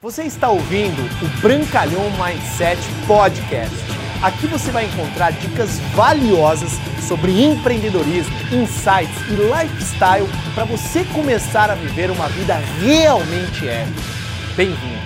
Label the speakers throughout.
Speaker 1: Você está ouvindo o Brancalhão Mindset Podcast. Aqui você vai encontrar dicas valiosas sobre empreendedorismo, insights e lifestyle para você começar a viver uma vida realmente épica. Bem-vindo!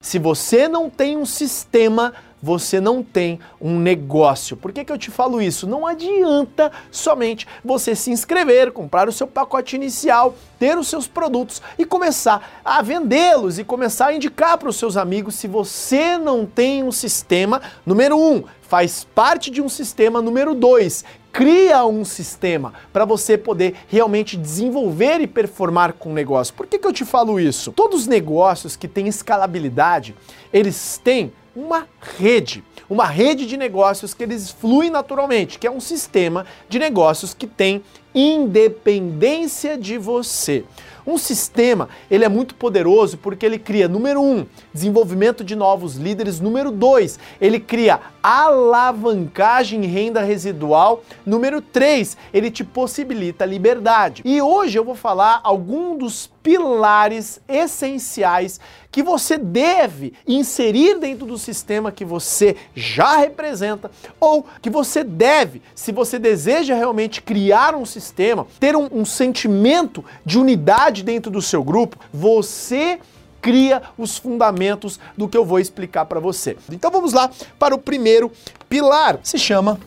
Speaker 1: Se você não tem um sistema você não tem um negócio. Por que, que eu te falo isso? Não adianta somente você se inscrever, comprar o seu pacote inicial, ter os seus produtos e começar a vendê-los e começar a indicar para os seus amigos se você não tem um sistema, número um, faz parte de um sistema, número dois, cria um sistema para você poder realmente desenvolver e performar com o negócio. Por que, que eu te falo isso? Todos os negócios que têm escalabilidade, eles têm uma rede, uma rede de negócios que eles fluem naturalmente, que é um sistema de negócios que tem independência de você. Um sistema, ele é muito poderoso porque ele cria, número um, desenvolvimento de novos líderes. Número dois, ele cria alavancagem e renda residual. Número três, ele te possibilita liberdade. E hoje eu vou falar algum dos pilares essenciais que você deve inserir dentro do sistema que você já representa ou que você deve, se você deseja realmente criar um sistema, ter um, um sentimento de unidade dentro do seu grupo, você cria os fundamentos do que eu vou explicar para você. Então vamos lá para o primeiro pilar. Se chama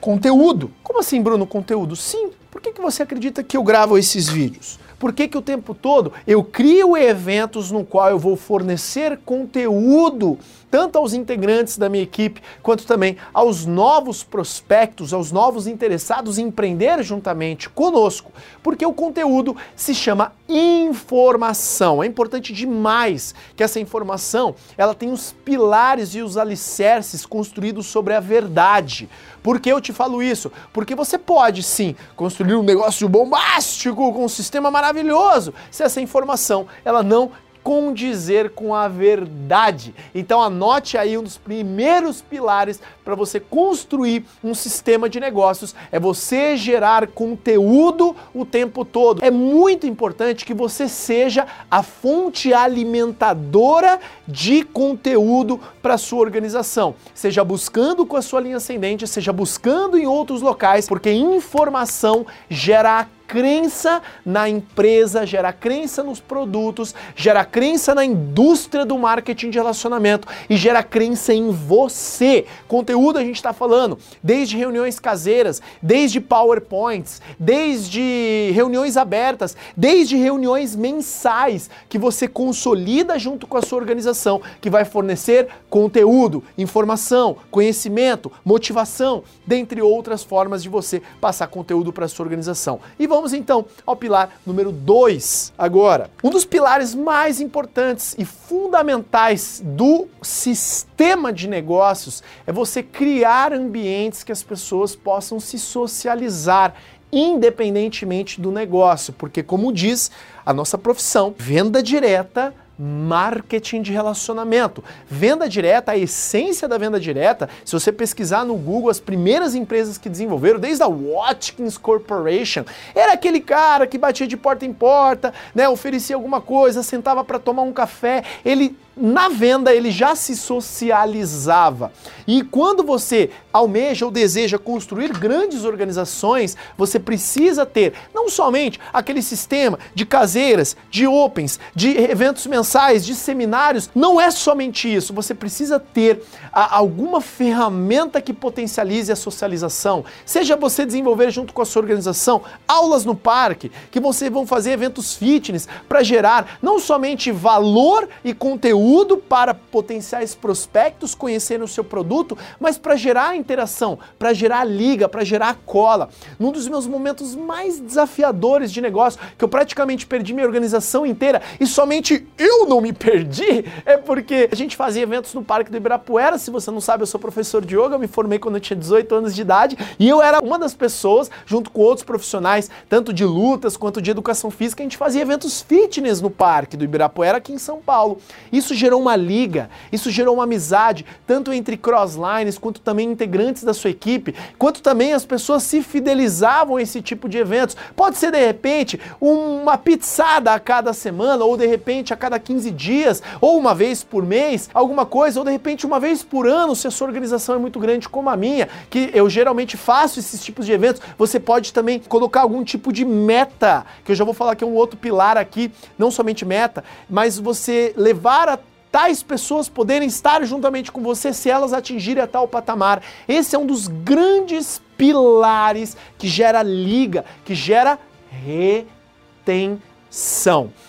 Speaker 1: conteúdo. Como assim, Bruno, conteúdo? Sim. Por que, que você acredita que eu gravo esses vídeos? Por que, que o tempo todo eu crio eventos no qual eu vou fornecer conteúdo tanto aos integrantes da minha equipe quanto também aos novos prospectos, aos novos interessados em empreender juntamente conosco, porque o conteúdo se chama informação. É importante demais que essa informação ela tenha os pilares e os alicerces construídos sobre a verdade. Por que eu te falo isso? Porque você pode sim construir um negócio bombástico com um sistema maravilhoso se essa informação ela não condizer com a verdade. Então anote aí um dos primeiros pilares para você construir um sistema de negócios é você gerar conteúdo o tempo todo. É muito importante que você seja a fonte alimentadora de conteúdo para sua organização. Seja buscando com a sua linha ascendente, seja buscando em outros locais, porque informação gera crença na empresa, gera crença nos produtos, gera crença na indústria do marketing de relacionamento e gera crença em você. Conteúdo a gente está falando desde reuniões caseiras, desde PowerPoints, desde reuniões abertas, desde reuniões mensais que você consolida junto com a sua organização, que vai fornecer conteúdo, informação, conhecimento, motivação, dentre outras formas de você passar conteúdo para sua organização. E vamos então ao pilar número 2 agora. Um dos pilares mais importantes e fundamentais do sistema de negócios é você criar ambientes que as pessoas possam se socializar independentemente do negócio, porque como diz a nossa profissão, venda direta marketing de relacionamento. Venda direta, a essência da venda direta, se você pesquisar no Google as primeiras empresas que desenvolveram, desde a Watkins Corporation, era aquele cara que batia de porta em porta, né, oferecia alguma coisa, sentava para tomar um café, ele na venda ele já se socializava. E quando você almeja ou deseja construir grandes organizações, você precisa ter não somente aquele sistema de caseiras, de opens, de eventos mensais, de seminários, não é somente isso. Você precisa ter a, alguma ferramenta que potencialize a socialização. Seja você desenvolver junto com a sua organização aulas no parque, que você vão fazer eventos fitness para gerar não somente valor e conteúdo para potenciais prospectos conhecerem o seu produto, mas para gerar interação, para gerar liga, para gerar cola. Num dos meus momentos mais desafiadores de negócio, que eu praticamente perdi minha organização inteira e somente eu não me perdi, é porque a gente fazia eventos no Parque do Ibirapuera. Se você não sabe, eu sou professor de yoga, eu me formei quando eu tinha 18 anos de idade e eu era uma das pessoas, junto com outros profissionais, tanto de lutas quanto de educação física, a gente fazia eventos fitness no Parque do Ibirapuera aqui em São Paulo. Isso gerou uma liga, isso gerou uma amizade, tanto entre crosslines, quanto também integrantes da sua equipe, quanto também as pessoas se fidelizavam a esse tipo de eventos. Pode ser, de repente, uma pizzada a cada semana, ou de repente a cada 15 dias, ou uma vez por mês, alguma coisa, ou de repente uma vez por ano, se a sua organização é muito grande como a minha, que eu geralmente faço esses tipos de eventos, você pode também colocar algum tipo de meta, que eu já vou falar que é um outro pilar aqui, não somente meta, mas você levar a tais pessoas poderem estar juntamente com você se elas atingirem a tal patamar. Esse é um dos grandes pilares que gera liga, que gera retenção.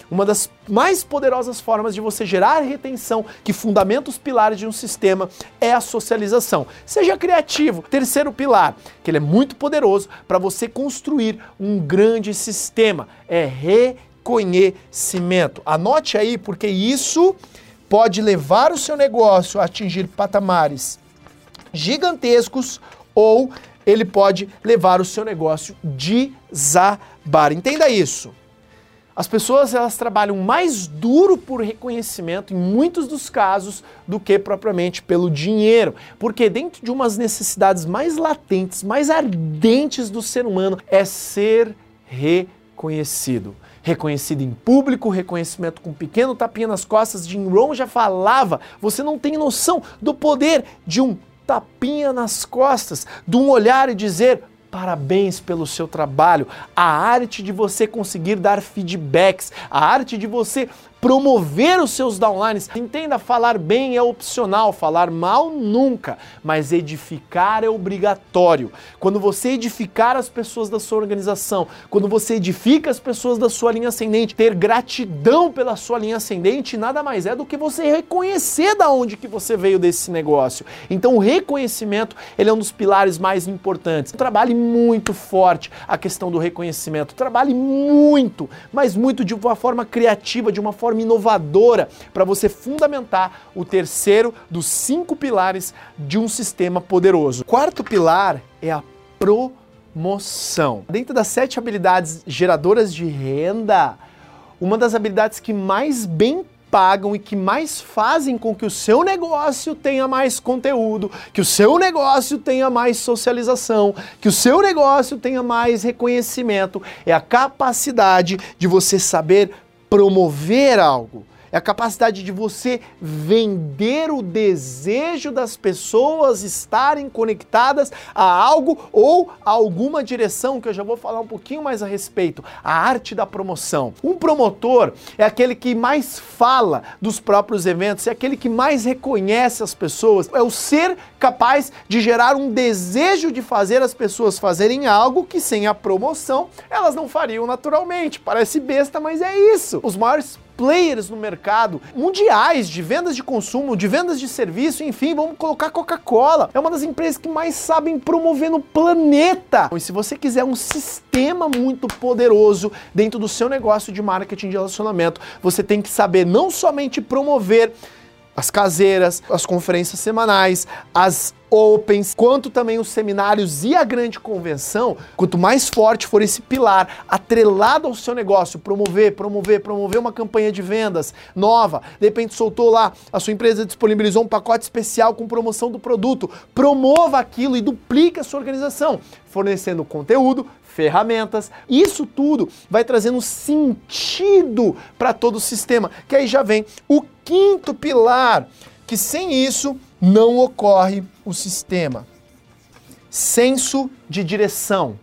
Speaker 1: Uma das mais poderosas formas de você gerar retenção, que fundamenta os pilares de um sistema, é a socialização. Seja criativo. Terceiro pilar, que ele é muito poderoso para você construir um grande sistema, é reconhecimento. Anote aí, porque isso pode levar o seu negócio a atingir patamares gigantescos ou ele pode levar o seu negócio desabar. Entenda isso. As pessoas elas trabalham mais duro por reconhecimento em muitos dos casos do que propriamente pelo dinheiro, porque dentro de umas necessidades mais latentes, mais ardentes do ser humano é ser reconhecido reconhecido em público, reconhecimento com um pequeno tapinha nas costas. Jim Rohn já falava, você não tem noção do poder de um tapinha nas costas, de um olhar e dizer Parabéns pelo seu trabalho. A arte de você conseguir dar feedbacks, a arte de você promover os seus downlines. Entenda, falar bem é opcional, falar mal nunca, mas edificar é obrigatório. Quando você edificar as pessoas da sua organização, quando você edifica as pessoas da sua linha ascendente, ter gratidão pela sua linha ascendente nada mais é do que você reconhecer da onde que você veio desse negócio. Então o reconhecimento, ele é um dos pilares mais importantes. Trabalhe muito forte a questão do reconhecimento. Trabalhe muito, mas muito de uma forma criativa, de uma forma forma inovadora para você fundamentar o terceiro dos cinco pilares de um sistema poderoso. Quarto pilar é a promoção. Dentro das sete habilidades geradoras de renda, uma das habilidades que mais bem pagam e que mais fazem com que o seu negócio tenha mais conteúdo, que o seu negócio tenha mais socialização, que o seu negócio tenha mais reconhecimento, é a capacidade de você saber promover algo. É a capacidade de você vender o desejo das pessoas estarem conectadas a algo ou a alguma direção, que eu já vou falar um pouquinho mais a respeito. A arte da promoção. Um promotor é aquele que mais fala dos próprios eventos, é aquele que mais reconhece as pessoas, é o ser capaz de gerar um desejo de fazer as pessoas fazerem algo que sem a promoção elas não fariam naturalmente. Parece besta, mas é isso. Os maiores players no mercado mundiais de vendas de consumo, de vendas de serviço, enfim, vamos colocar Coca-Cola. É uma das empresas que mais sabem promover no planeta. E se você quiser um sistema muito poderoso dentro do seu negócio de marketing de relacionamento, você tem que saber não somente promover as caseiras, as conferências semanais, as opens, quanto também os seminários e a grande convenção, quanto mais forte for esse pilar atrelado ao seu negócio, promover, promover, promover uma campanha de vendas nova, de repente soltou lá, a sua empresa disponibilizou um pacote especial com promoção do produto, promova aquilo e duplique a sua organização, fornecendo conteúdo, ferramentas. Isso tudo vai trazendo sentido para todo o sistema, que aí já vem o quinto pilar, que sem isso não ocorre o sistema. Senso de direção.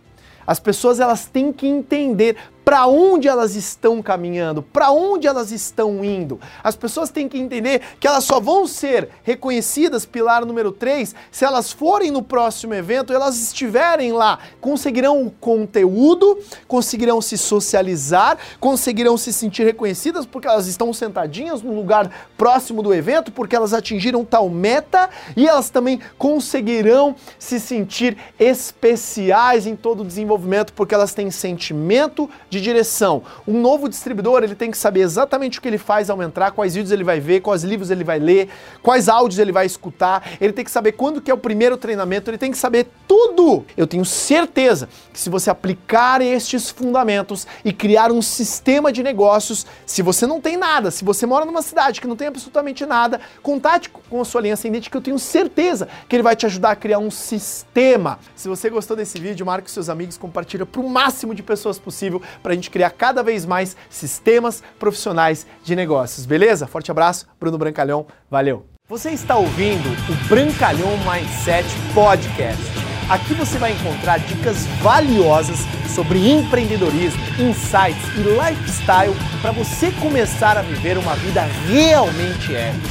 Speaker 1: As pessoas elas têm que entender para onde elas estão caminhando, para onde elas estão indo. As pessoas têm que entender que elas só vão ser reconhecidas, pilar número 3, se elas forem no próximo evento, elas estiverem lá, conseguirão o conteúdo, conseguirão se socializar, conseguirão se sentir reconhecidas porque elas estão sentadinhas no lugar próximo do evento, porque elas atingiram tal meta e elas também conseguirão se sentir especiais em todo o desenvolvimento porque elas têm sentimento de de direção. Um novo distribuidor, ele tem que saber exatamente o que ele faz ao entrar, quais vídeos ele vai ver, quais livros ele vai ler, quais áudios ele vai escutar, ele tem que saber quando que é o primeiro treinamento, ele tem que saber tudo. Eu tenho certeza que se você aplicar estes fundamentos e criar um sistema de negócios, se você não tem nada, se você mora numa cidade que não tem absolutamente nada, contate com a sua linha ascendente que eu tenho certeza que ele vai te ajudar a criar um sistema. Se você gostou desse vídeo, marque seus amigos, compartilha para o máximo de pessoas possível para a gente criar cada vez mais sistemas profissionais de negócios, beleza? Forte abraço, Bruno Brancalhão, valeu! Você está ouvindo o Brancalhão Mindset Podcast. Aqui você vai encontrar dicas valiosas sobre empreendedorismo, insights e lifestyle para você começar a viver uma vida realmente épica.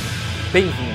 Speaker 1: Bem-vindo!